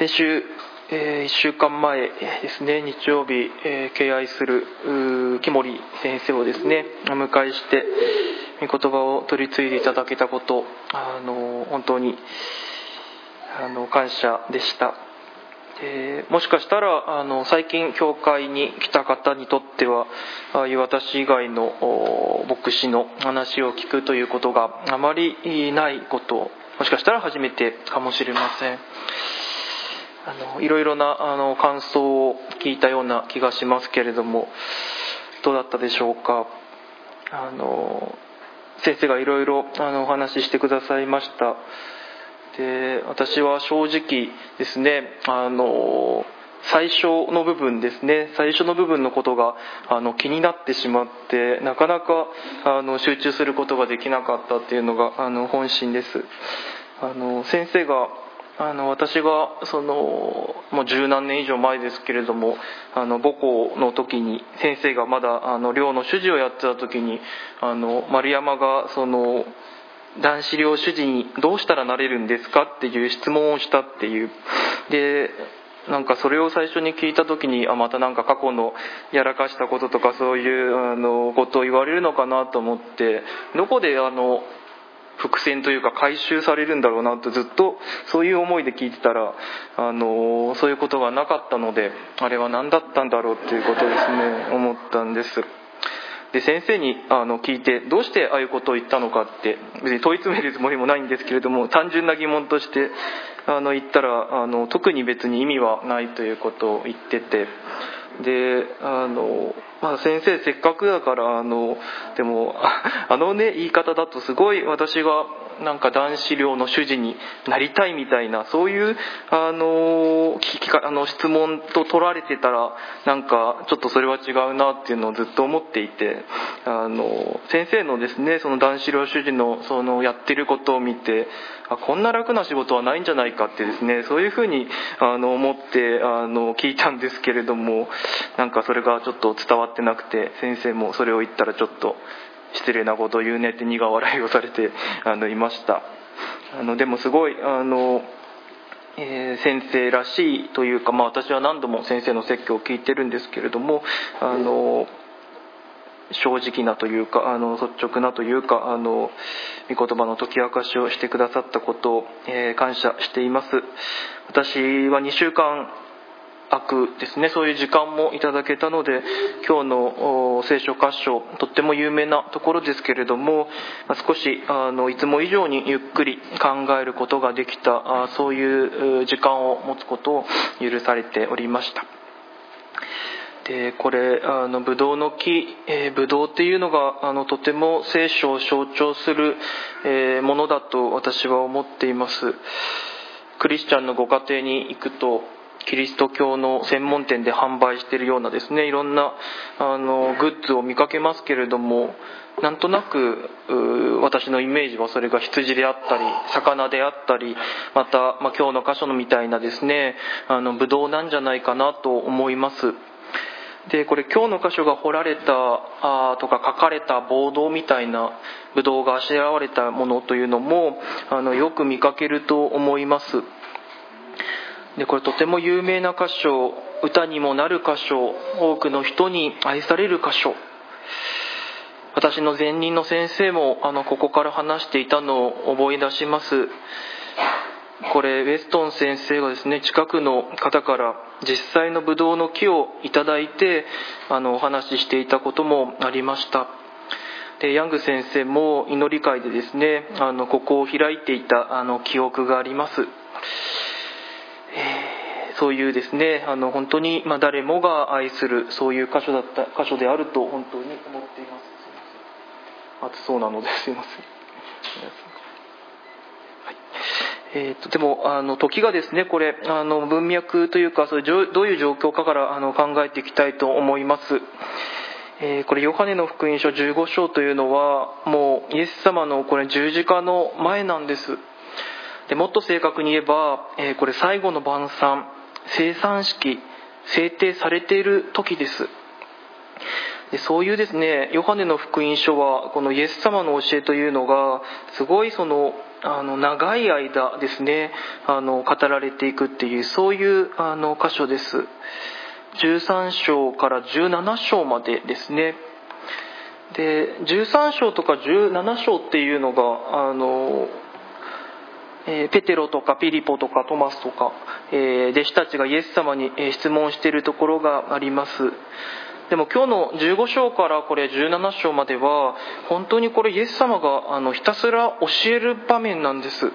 先週、えー、1週間前ですね日曜日、えー、敬愛する木森先生をですねお迎えして御言葉を取り継いでいただけたことあの本当にあの感謝でした。えー、もしかしたらあの最近教会に来た方にとってはああいう私以外の牧師の話を聞くということがあまりないこともしかしたら初めてかもしれません。あのいろいろなあの感想を聞いたような気がしますけれどもどうだったでしょうか？あの先生がいろいろお話ししてくださいました。で私は正直ですねあの最初の部分ですね最初の部分のことがあの気になってしまってなかなかあの集中することができなかったっていうのがあの本心です。あの先生があの私がそのもう十何年以上前ですけれどもあの母校の時に先生がまだあの寮の主事をやってた時にあの丸山がその男子寮主事にどうしたらなれるんですかっていう質問をしたっていう。でなんかそれを最初に聞いた時にあまたなんか過去のやらかしたこととかそういうあのことを言われるのかなと思ってどこであの伏線というか回収されるんだろうなとずっとそういう思いで聞いてたらあのそういうことがなかったのであれは何だったんだろうっていうことですね思ったんです。で先生にあの聞いてどうしてああいうことを言ったのかって別に問い詰めるつもりもないんですけれども単純な疑問としてあの言ったらあの特に別に意味はないということを言っててであの、まあ、先生せっかくだからあのでもあのね言い方だとすごい私がなんか男子寮の主事になりたいみたいなそういうあの聞きあの質問と取られてたらなんかちょっとそれは違うなっていうのをずっと思っていてあの先生のですねその男子寮主事のそのやってることを見てあこんな楽な仕事はないんじゃないかってですねそういうふうにあの思ってあの聞いたんですけれどもなんかそれがちょっと伝わってなくて先生もそれを言ったらちょっと失礼なことを言うねって苦笑いをされてあのいました。あのでもすごいあの、えー、先生らしいというか、まあ、私は何度も先生の説教を聞いてるんですけれどもあの正直なというかあの率直なというかあの御言葉の解き明かしをしてくださったことを、えー、感謝しています。私は2週間悪ですね。そういう時間もいただけたので今日の聖書箇所とっても有名なところですけれども少しあのいつも以上にゆっくり考えることができたそういう時間を持つことを許されておりました。でこれあのブドウの木、えー、ブドウっていうのがあのとても聖書を象徴する、えー、ものだと私は思っています。クリスチャンのご家庭に行くとキリスト教の専門店で販売しているようなですねいろんなあのグッズを見かけますけれどもなんとなく私のイメージはそれが羊であったり魚であったりまた、まあ、今日の箇所のみたいなですねあのブドウなんじゃないかなと思います。でこれ今日の箇所が彫られたあとか書かれたボードみたいなブドウがあしらわれたものというのもあのよく見かけると思います。でこれとても有名な箇所歌にもなる箇所多くの人に愛される箇所。私の前任の先生もあのここから話していたのを思い出します。これウェストン先生がですね近くの方から実際のブドウの木をいただいてあのお話ししていたこともありました。でヤング先生も祈り会でですねあのここを開いていたあの記憶があります、そういうですねあの本当に、ま、誰もが愛するそういう箇所だった箇所であると本当に思っています。暑そうなのですいません。えーと、とでもあの時がですねこれあの文脈というかそれどういう状況かからあの考えていきたいと思います、えー、これヨハネの福音書15章というのはもうイエス様のこれ十字架の前なんです。でもっと正確に言えば、えー、これ最後の晩餐。生産式制定されている時です。でそういうですねヨハネの福音書はこのイエス様の教えというのがすごいそのあの長い間ですねあの語られていくっていうそういうあの箇所です。13章から17章までですね。で13章とか17章っていうのがあの、え、ペテロとかピリポとかトマスとか、え、弟子たちがイエス様に質問しているところがあります。でも今日の15章からこれ17章までは本当にこれイエス様があのひたすら教える場面なんです。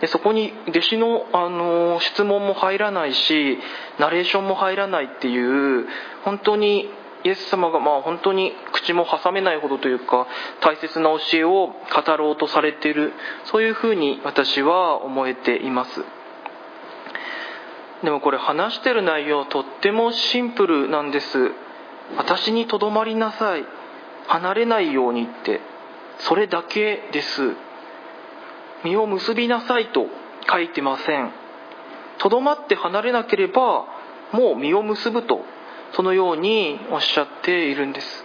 でそこに弟子のあの質問も入らないしナレーションも入らないっていう本当にイエス様がまあ本当に口も挟めないほどというか大切な教えを語ろうとされているそういうふうに私は思えています。でもこれ話してる内容とってもシンプルなんです。私にとどまりなさい。離れないようにって。それだけです。身を結びなさいと書いてません。とどまって離れなければもう身を結ぶとそのようにおっしゃっているんです。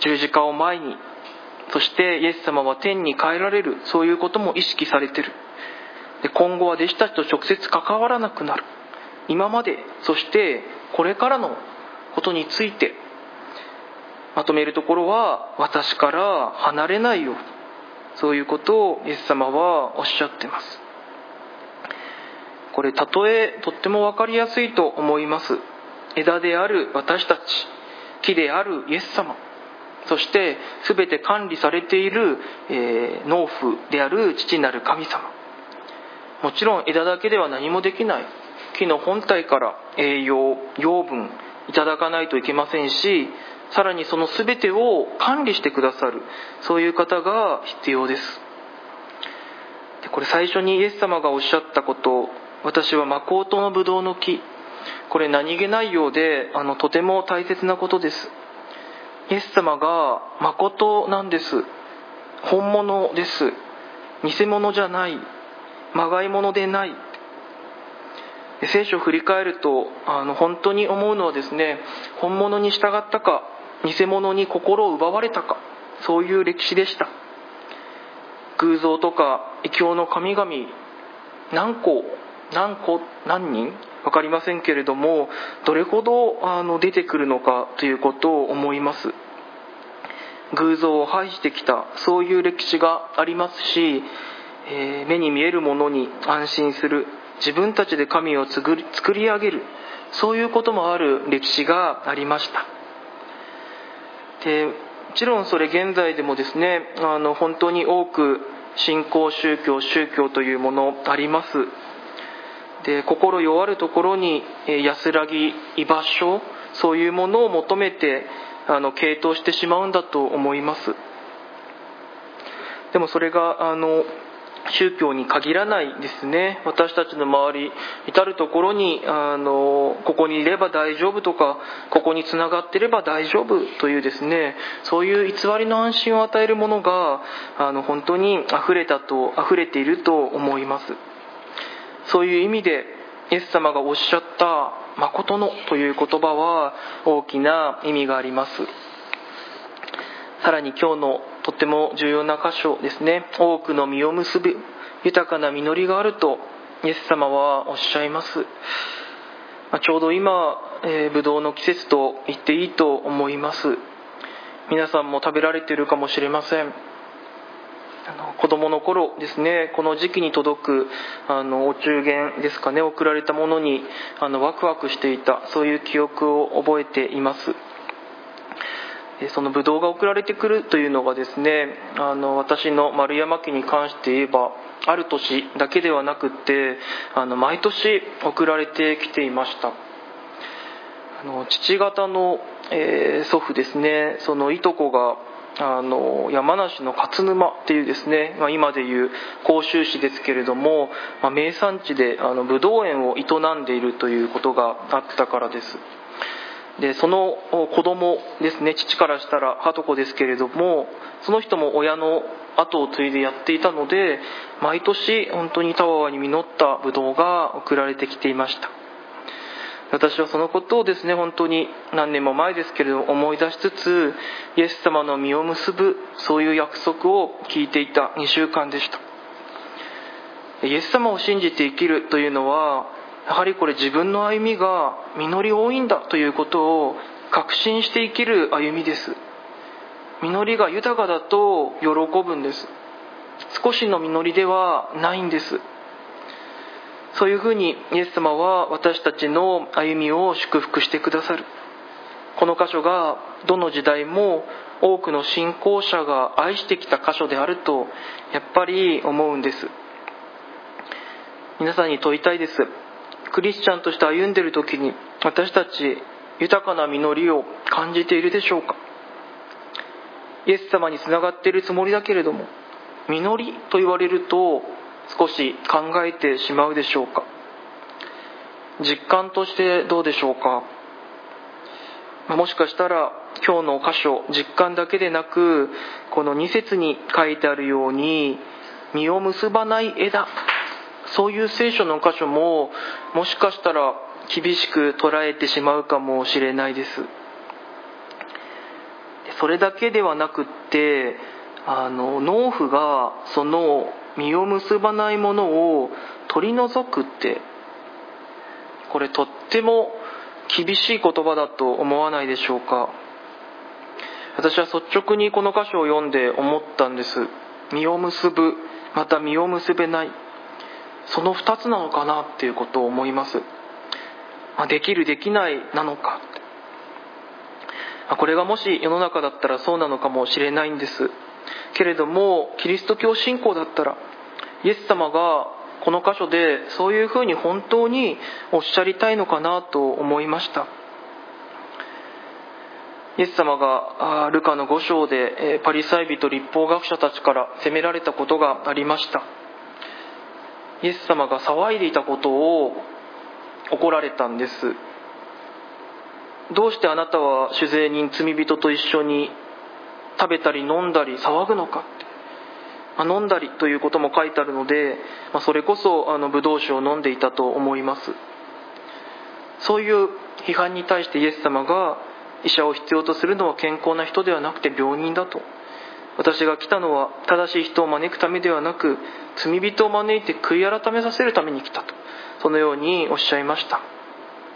十字架を前にそしてイエス様は天に帰られる。そういうことも意識されてる。で今後は弟子たちと直接関わらなくなる。今までそしてこれからのことについてまとめるところは私から離れないように。そういうことをイエス様はおっしゃってます。これ例えとっても分かりやすいと思います。枝である私たち木であるイエス様そして全て管理されている、えー、農夫である父なる神様。もちろん枝だけでは何もできない。木の本体から栄養養分いただかないといけませんしさらにその全てを管理してくださるそういう方が必要です。でこれ最初にイエス様がおっしゃったこと私は真のブドウの木これ何気ないようであのとても大切なことです。イエス様が誠なんです。本物です。偽物じゃない。まがいものでない。聖書を振り返るとあの本当に思うのはですね本物に従ったか偽物に心を奪われたかそういう歴史でした。偶像とか異教の神々何個何個何人？分かりませんけれどもどれほどあの出てくるのかということを思います。偶像を排してきたそういう歴史がありますし、えー、目に見えるものに安心する自分たちで神を作り上げるそういうこともある歴史がありました。でもちろんそれ現在でもですねあの本当に多く信仰宗教宗教というものあります。で心弱るところに安らぎ居場所そういうものを求めてあの傾倒してしまうんだと思います。でもそれがあの宗教に限らないですね。私たちの周り至る所にあのここにいれば大丈夫とかここにつながっていれば大丈夫というですね。そういう偽りの安心を与えるものがあの本当に溢れたと溢れていると思います。そういう意味でイエス様がおっしゃった「誠の」という言葉は大きな意味があります。さらに今日のとっても重要な箇所ですね。多くの実を結ぶ豊かな実りがあるとイエス様はおっしゃいます、まちょうど今、えー、ブドウの季節と言っていいと思います。皆さんも食べられているかもしれません。あの子供の頃ですねこの時期に届くあのお中元ですかね送られたものにあのワクワクしていたそういう記憶を覚えています。そのブドウが送られてくるというのがですねあの私の丸山家に関して言えばある年だけではなくってあの毎年送られてきていました。あの父方の、えー、祖父ですねそのいとこがあの山梨の勝沼っていうですね、まあ、今でいう甲州市ですけれども、まあ、名産地であのブドウ園を営んでいるということがあったからです。でその子供ですね父からしたらはとこですけれどもその人も親の後を継いでやっていたので毎年本当にたわわに実ったブドウが送られてきていました。私はそのことをですね本当に何年も前ですけれども思い出しつつイエス様の実を結ぶそういう約束を聞いていた2週間でした。イエス様を信じて生きるというのはやはりこれ自分の歩みが実り多いんだということを確信して生きる歩みです。実りが豊かだと喜ぶんです。少しの実りではないんです。そういうふうにイエス様は私たちの歩みを祝福してくださる。この箇所がどの時代も多くの信仰者が愛してきた箇所であるとやっぱり思うんです。皆さんに問いたいです。クリスチャンとして歩んでいる時に私たち豊かな実りを感じているでしょうか？イエス様につながっているつもりだけれども実りと言われると少し考えてしまうでしょうか？実感としてどうでしょうか？もしかしたら今日の箇所実感だけでなくこの2節に書いてあるように実を結ばない枝そういう聖書の箇所ももしかしたら厳しく捉えてしまうかもしれないです。それだけではなくってあの農夫がその実を結ばないものを取り除くってこれとっても厳しい言葉だと思わないでしょうか。私は率直にこの箇所を読んで思ったんです。実を結ぶまた実を結べない。その2つなのかなっていうことを思います、ま、できるできないなのか。これがもし世の中だったらそうなのかもしれないんです。けれどもキリスト教信仰だったらイエス様がこの箇所でそういうふうに本当におっしゃりたいのかなと思いました。イエス様がルカの5章でパリサイ人立法学者たちから責められたことがありました。イエス様が騒いでいたことを怒られたんです。どうしてあなたは酒税人罪人と一緒に食べたり飲んだり騒ぐのか。まあ、飲んだりということも書いてあるので、まあ、それこそあのブドウ酒を飲んでいたと思います。そういう批判に対してイエス様が医者を必要とするのは健康な人ではなくて病人だと。私が来たのは正しい人を招くためではなく罪人を招いて悔い改めさせるために来たと。そのようにおっしゃいました。